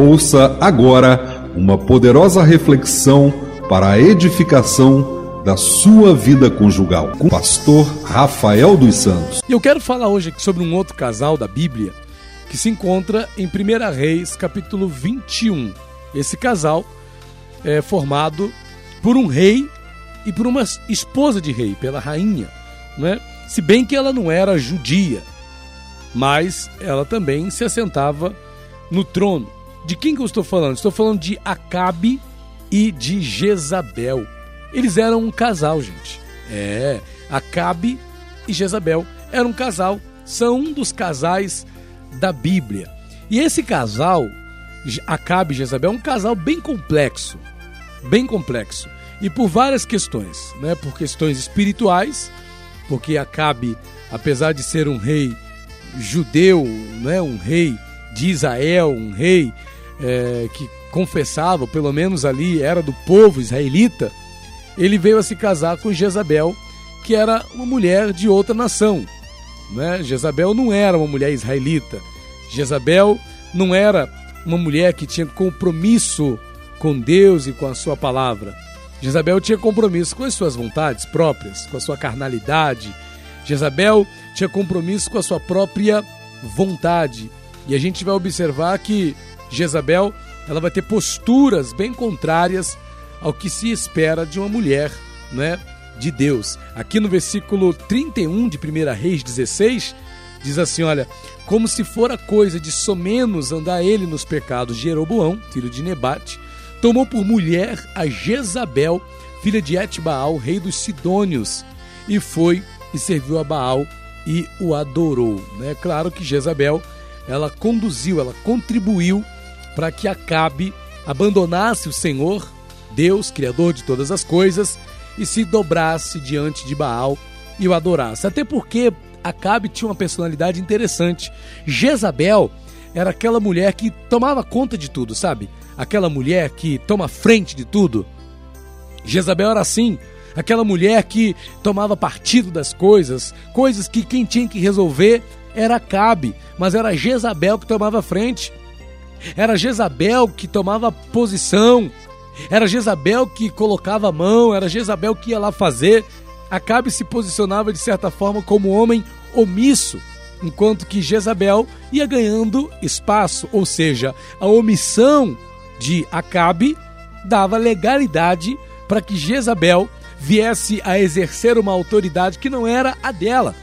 Ouça agora uma poderosa reflexão para a edificação da sua vida conjugal com o pastor Rafael dos Santos. E eu quero falar hoje sobre um outro casal da Bíblia que se encontra em 1 Reis, capítulo 21. Esse casal é formado por um rei e por uma esposa de rei, pela rainha, né? Se bem que ela não era judia, mas ela também se assentava no trono. De quem que eu estou falando? Estou falando de Acabe e de Jezabel. Eles eram um casal, gente. É, Acabe e Jezabel eram um casal, são um dos casais da Bíblia. E esse casal, Acabe e Jezabel, é um casal bem complexo, bem complexo. E por várias questões, né? Por questões espirituais, porque Acabe, apesar de ser um rei judeu, né? Um rei de Israel, um rei é, que confessava, pelo menos ali era do povo israelita, ele veio a se casar com Jezabel, que era uma mulher de outra nação. Né? Jezabel não era uma mulher israelita. Jezabel não era uma mulher que tinha compromisso com Deus e com a sua palavra. Jezabel tinha compromisso com as suas vontades próprias, com a sua carnalidade. Jezabel tinha compromisso com a sua própria vontade. E a gente vai observar que Jezabel ela vai ter posturas bem contrárias ao que se espera de uma mulher, né, de Deus. Aqui no versículo 31 de 1 Reis 16, diz assim, olha, como se fora coisa de somenos andar ele nos pecados de Jeroboão, filho de Nebate, tomou por mulher a Jezabel, filha de Etbaal, rei dos Sidônios, e foi e serviu a Baal e o adorou. Né? Claro que Jezabel, ela conduziu, ela contribuiu para que Acabe abandonasse o Senhor, Deus, Criador de todas as coisas, e se dobrasse diante de Baal e o adorasse. Até porque Acabe tinha uma personalidade interessante. Jezabel era aquela mulher que tomava conta de tudo, sabe? Aquela mulher que toma frente de tudo. Jezabel era assim, aquela mulher que tomava partido das coisas, coisas que quem tinha que resolver era Acabe, mas era Jezabel que tomava frente. Era Jezabel que tomava posição, era Jezabel que colocava a mão, era Jezabel que ia lá fazer. Acabe se posicionava de certa forma como homem omisso, enquanto que Jezabel ia ganhando espaço, ou seja, a omissão de Acabe dava legalidade para que Jezabel viesse a exercer uma autoridade que não era a dela.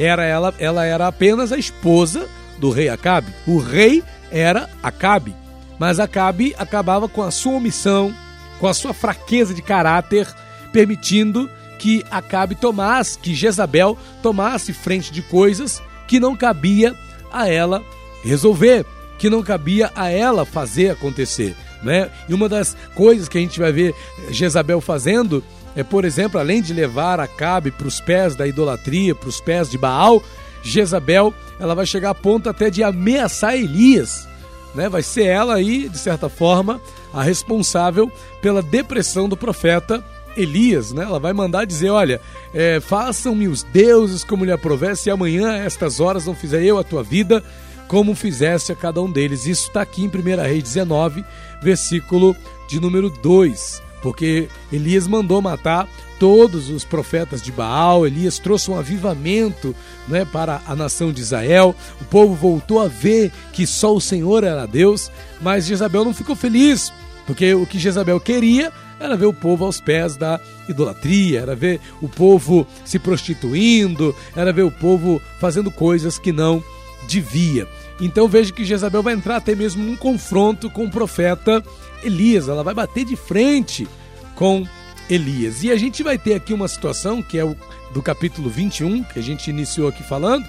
Era ela, ela era apenas a esposa do rei Acabe. O rei era Acabe. Mas Acabe acabava com a sua omissão, com a sua fraqueza de caráter, permitindo que Acabe tomasse, que Jezabel tomasse frente de coisas que não cabia a ela resolver, que não cabia a ela fazer acontecer. Né? E uma das coisas que a gente vai ver Jezabel fazendo é, por exemplo, além de levar Acabe para os pés da idolatria, para os pés de Baal, Jezabel, ela vai chegar a ponto até de ameaçar Elias. Né? Vai ser ela aí, de certa forma, a responsável pela depressão do profeta Elias, né? Ela vai mandar dizer, olha, é, façam-me os deuses como lhe aprover, se amanhã a estas horas não fizer eu a tua vida, como fizesse a cada um deles. Isso está aqui em 1 Reis 19, versículo de número 2 porque Elias mandou matar todos os profetas de Baal, Elias trouxe um avivamento né, para a nação de Israel, o povo voltou a ver que só o Senhor era Deus, mas Jezabel não ficou feliz, porque o que Jezabel queria era ver o povo aos pés da idolatria, era ver o povo se prostituindo, era ver o povo fazendo coisas que não devia. Então veja que Jezabel vai entrar até mesmo num confronto com o profeta Elias, ela vai bater de frente com Elias. E a gente vai ter aqui uma situação que é o do capítulo 21, que a gente iniciou aqui falando,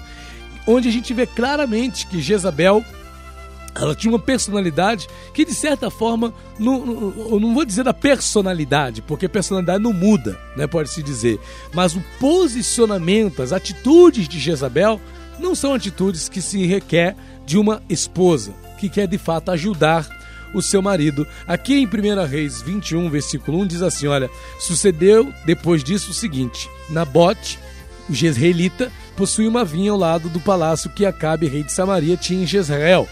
onde a gente vê claramente que Jezabel ela tinha uma personalidade que, de certa forma, não, não, vou dizer da personalidade, porque personalidade não muda, né, pode-se dizer, mas o posicionamento, as atitudes de Jezabel não são atitudes que se requer de uma esposa que quer de fato ajudar o seu marido. Aqui em 1 Reis 21, versículo 1, diz assim: Olha, sucedeu depois disso o seguinte: Nabote, o jezreelita, possuía uma vinha ao lado do palácio que Acabe, rei de Samaria, tinha em Jezreel.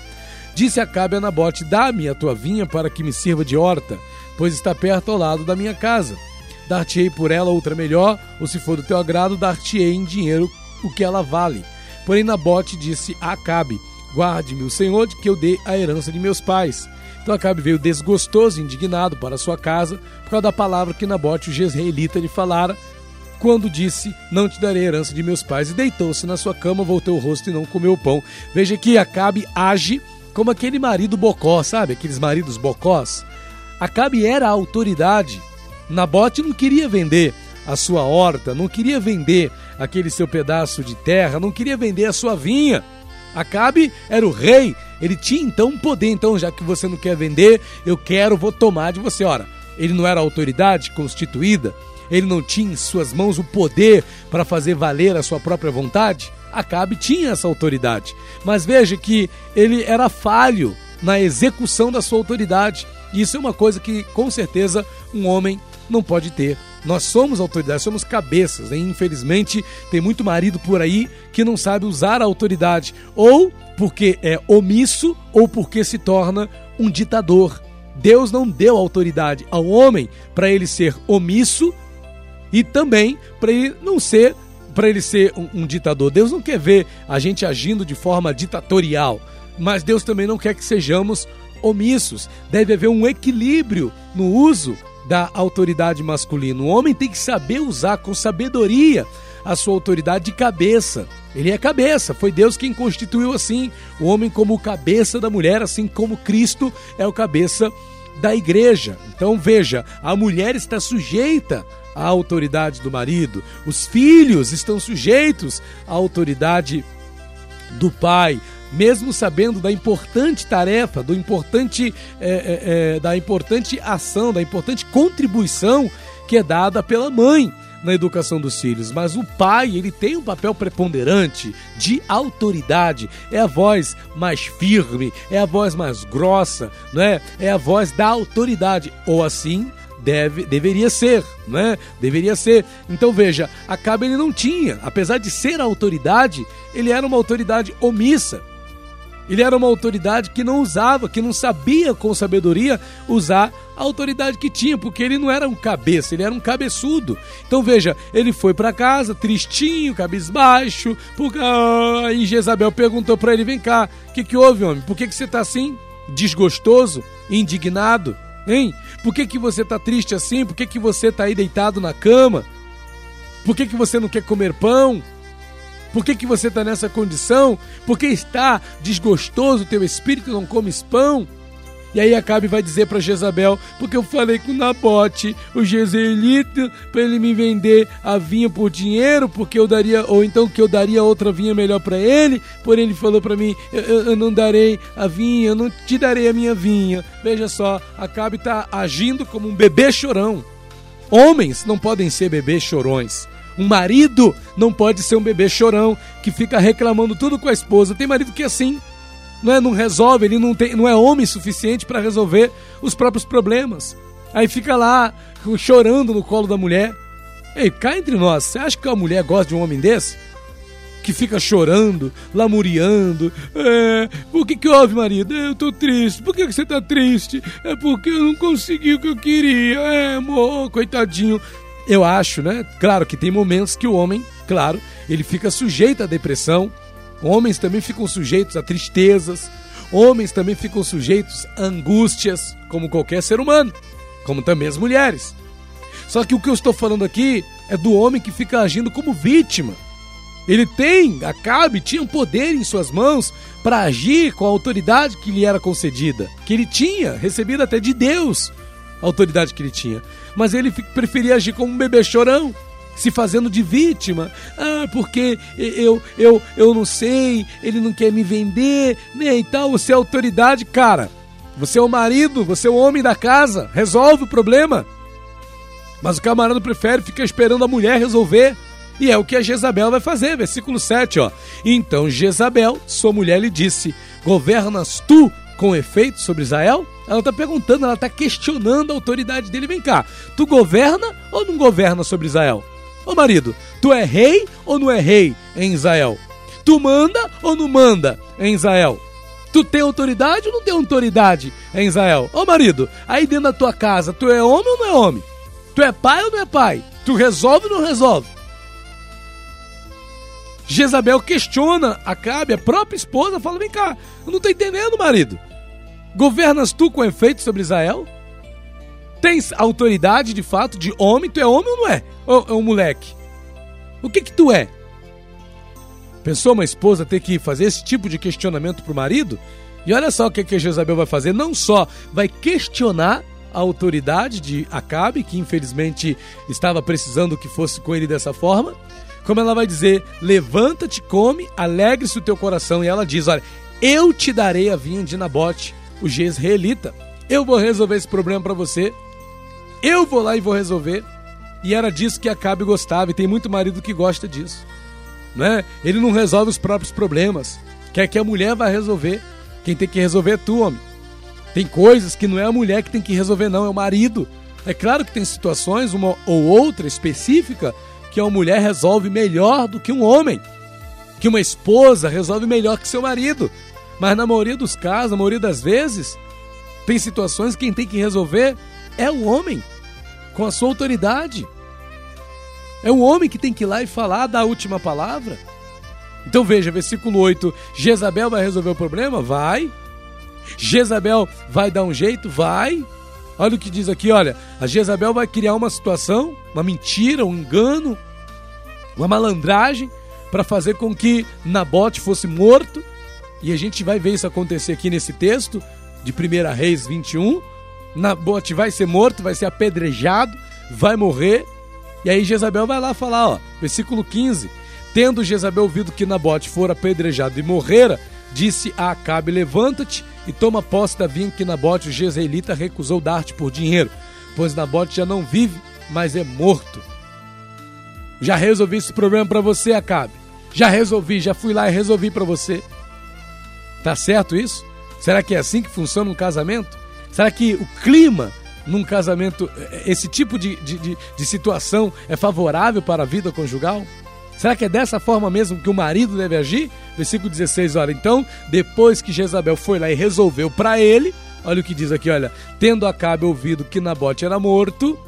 Disse Acabe a Nabote: Dá-me a tua vinha para que me sirva de horta, pois está perto ao lado da minha casa. Dar-te-ei por ela outra melhor, ou se for do teu agrado, dar-te-ei em dinheiro o que ela vale. Porém, Nabote disse a Acabe: Guarde-me o Senhor de que eu dê a herança de meus pais. Então Acabe veio desgostoso e indignado para sua casa por causa da palavra que Nabote, o jezreelita, lhe falara, quando disse: Não te darei a herança de meus pais. E deitou-se na sua cama, voltou o rosto e não comeu pão. Veja que Acabe age como aquele marido bocó, sabe? Aqueles maridos bocós. Acabe era a autoridade. Nabote não queria vender a sua horta, não queria vender aquele seu pedaço de terra, não queria vender a sua vinha. Acabe era o rei, ele tinha então poder. Então, já que você não quer vender, eu quero, vou tomar de você. Ora, ele não era autoridade constituída, ele não tinha em suas mãos o poder para fazer valer a sua própria vontade. Acabe tinha essa autoridade, mas veja que ele era falho na execução da sua autoridade. Isso é uma coisa que, com certeza, um homem não pode ter. Nós somos autoridade, somos cabeças. Né? Infelizmente, tem muito marido por aí que não sabe usar a autoridade, ou porque é omisso, ou porque se torna um ditador. Deus não deu autoridade ao homem para ele ser omisso e também para ele não ser para ele ser um, um, ditador. Deus não quer ver a gente agindo de forma ditatorial, mas Deus também não quer que sejamos omissos. Deve haver um equilíbrio no uso da autoridade masculina. O homem tem que saber usar com sabedoria a sua autoridade de cabeça. Ele é cabeça, foi Deus quem constituiu assim o homem como cabeça da mulher, assim como Cristo é o cabeça da igreja. Então veja, a mulher está sujeita à autoridade do marido, os filhos estão sujeitos à autoridade do pai, mesmo sabendo da importante tarefa, do importante, é, é, da importante ação, da importante contribuição que é dada pela mãe na educação dos filhos, mas o pai ele tem um papel preponderante de autoridade, é a voz mais firme, é a voz mais grossa, né? É a voz da autoridade, ou assim deve, deveria ser, né? Deveria ser. Então veja, Acabe ele não tinha, apesar de ser a autoridade, ele era uma autoridade omissa. Ele era uma autoridade que não usava, que não sabia com sabedoria usar a autoridade que tinha, porque ele não era um cabeça, ele era um cabeçudo. Então veja, ele foi para casa, tristinho, cabisbaixo, porque ah, e Jezabel perguntou para ele: vem cá, o que, que houve, homem? Por que, que você tá assim? Desgostoso? Indignado? Hein? Por que, que você tá triste assim? Por que, que você tá aí deitado na cama? Por que, que você não quer comer pão? Por que, que você está nessa condição? Porque está desgostoso teu espírito, não comes pão? E aí Acabe vai dizer para Jezabel, porque eu falei com Nabote, o jezreelita, para ele me vender a vinha por dinheiro, porque eu daria, ou então que eu daria outra vinha melhor para ele, porém ele falou para mim, eu, eu, não darei a vinha, eu não te darei a minha vinha. Veja só, Acabe está agindo como um bebê chorão. Homens não podem ser bebês chorões. Um marido não pode ser um bebê chorão que fica reclamando tudo com a esposa. Tem marido que é assim, não é, não resolve, ele não tem, não é homem suficiente para resolver os próprios problemas. Aí fica lá chorando no colo da mulher. Ei, cá entre nós, você acha que a mulher gosta de um homem desse? Que fica chorando, lamuriando. É, por que que houve, marido? Eu tô triste. Por que, que você tá triste? É porque eu não consegui o que eu queria. É, amor, coitadinho. Eu acho, né? Claro que tem momentos que o homem, claro, ele fica sujeito à depressão. Homens também ficam sujeitos a tristezas. Homens também ficam sujeitos a angústias, como qualquer ser humano, como também as mulheres. Só que o que eu estou falando aqui é do homem que fica agindo como vítima. Ele tem, Acabe, tinha um poder em suas mãos para agir com a autoridade que lhe era concedida, que ele tinha, recebido até de Deus, autoridade que ele tinha mas ele preferia agir como um bebê chorão, se fazendo de vítima. Ah, porque eu, eu, eu não sei, ele não quer me vender, né? E tal, você é autoridade, cara. Você é o marido, você é o homem da casa, resolve o problema. Mas o camarada prefere ficar esperando a mulher resolver. E é o que a Jezabel vai fazer, versículo 7, ó. Então Jezabel, sua mulher, lhe disse: Governas tu com efeito sobre Israel? Ela está perguntando, ela está questionando a autoridade dele. Vem cá, tu governa ou não governa sobre Israel? Ô marido, tu é rei ou não é rei em Israel? Tu manda ou não manda em Israel? Tu tem autoridade ou não tem autoridade em Israel? Ô marido, aí dentro da tua casa, tu é homem ou não é homem? Tu é pai ou não é pai? Tu resolve ou não resolve? Jezabel questiona Acabe, a própria esposa, fala: vem cá, eu não tô entendendo, marido. Governas tu com efeito sobre Israel? Tens autoridade de fato de homem? Tu é homem ou não é? Ou é um moleque? O que que tu é? Pensou uma esposa ter que fazer esse tipo de questionamento para o marido? E olha só o que, que Jezabel vai fazer: não só vai questionar a autoridade de Acabe, que infelizmente estava precisando que fosse com ele dessa forma, como ela vai dizer: levanta-te, come, alegre-se o teu coração. E ela diz: olha, eu te darei a vinha de Nabote, o jezreelita. Eu vou resolver esse problema para você. Eu vou lá e vou resolver. E era disso que Acabe gostava, e tem muito marido que gosta disso né? Ele não resolve os próprios problemas. Quer que a mulher vá resolver. Quem tem que resolver é tu, homem. Tem coisas que não é a mulher que tem que resolver, não, é o marido. É claro que tem situações, uma ou outra específica, que uma mulher resolve melhor do que um homem. Que uma esposa resolve melhor que seu marido. Mas na maioria dos casos, na maioria das vezes, tem situações que quem tem que resolver é o homem, com a sua autoridade. É o homem que tem que ir lá e falar da última palavra. Então veja, versículo 8: Jezabel vai resolver o problema? Vai. Jezabel vai dar um jeito? Vai. Olha o que diz aqui, olha. A Jezabel vai criar uma situação, uma mentira, um engano, uma malandragem para fazer com que Nabote fosse morto. E a gente vai ver isso acontecer aqui nesse texto de 1 Reis 21. Nabote vai ser morto, vai ser apedrejado, vai morrer. E aí Jezabel vai lá falar, ó, versículo 15. Tendo Jezabel ouvido que Nabote fora apedrejado e morrera, disse a Acabe: Levanta-te e toma posse da vinha que Nabote, o jezreelita, recusou dar-te por dinheiro, pois Nabote já não vive, mas é morto. Já resolvi esse problema para você, Acabe. Já resolvi, já fui lá e resolvi para você. Tá certo isso? Será que é assim que funciona um casamento? Será que o clima num casamento, esse tipo de, de, de, de situação é favorável para a vida conjugal? Será que é dessa forma mesmo que o marido deve agir? Versículo 16, olha, então, depois que Jezabel foi lá e resolveu para ele, olha o que diz aqui, olha, tendo Acabe ouvido que Nabote era morto,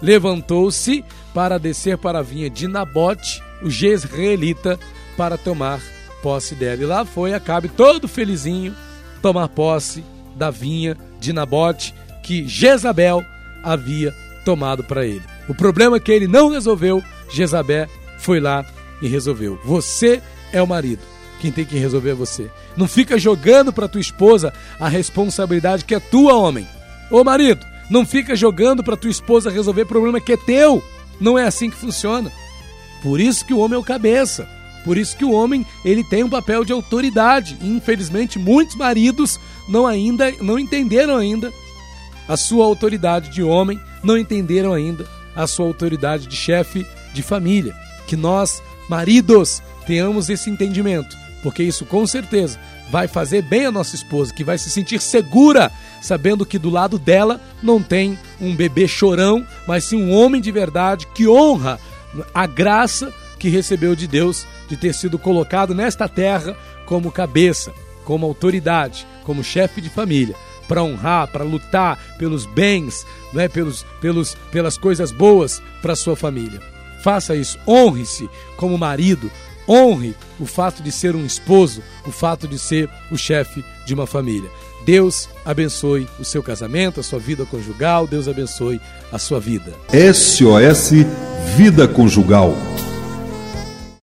levantou-se para descer para a vinha de Nabote, o jezreelita, para tomar posse dela. E lá foi Acabe todo felizinho tomar posse da vinha de Nabote, que Jezabel havia tomado para ele. O problema que ele não resolveu, Jezabel foi lá e resolveu. Você é o marido. Quem tem que resolver é você. Não fica jogando para tua esposa a responsabilidade que é tua, homem. Ô marido, não fica jogando para tua esposa resolver problema que é teu. Não é assim que funciona. Por isso que o homem é o cabeça. Por isso que o homem ele tem um papel de autoridade. Infelizmente, muitos maridos não ainda não entenderam ainda a sua autoridade de homem, não entenderam ainda a sua autoridade de chefe de família. Que nós, maridos, tenhamos esse entendimento, porque isso com certeza vai fazer bem a nossa esposa, que vai se sentir segura, sabendo que do lado dela não tem um bebê chorão, mas sim um homem de verdade que honra a graça que recebeu de Deus de ter sido colocado nesta terra como cabeça, como autoridade, como chefe de família para honrar, para lutar pelos bens, né, pelos, pelos, pelas coisas boas para sua família. Faça isso, honre-se como marido, honre o fato de ser um esposo, o fato de ser o chefe de uma família. Deus abençoe o seu casamento, a sua vida conjugal, Deus abençoe a sua vida. SOS Vida Conjugal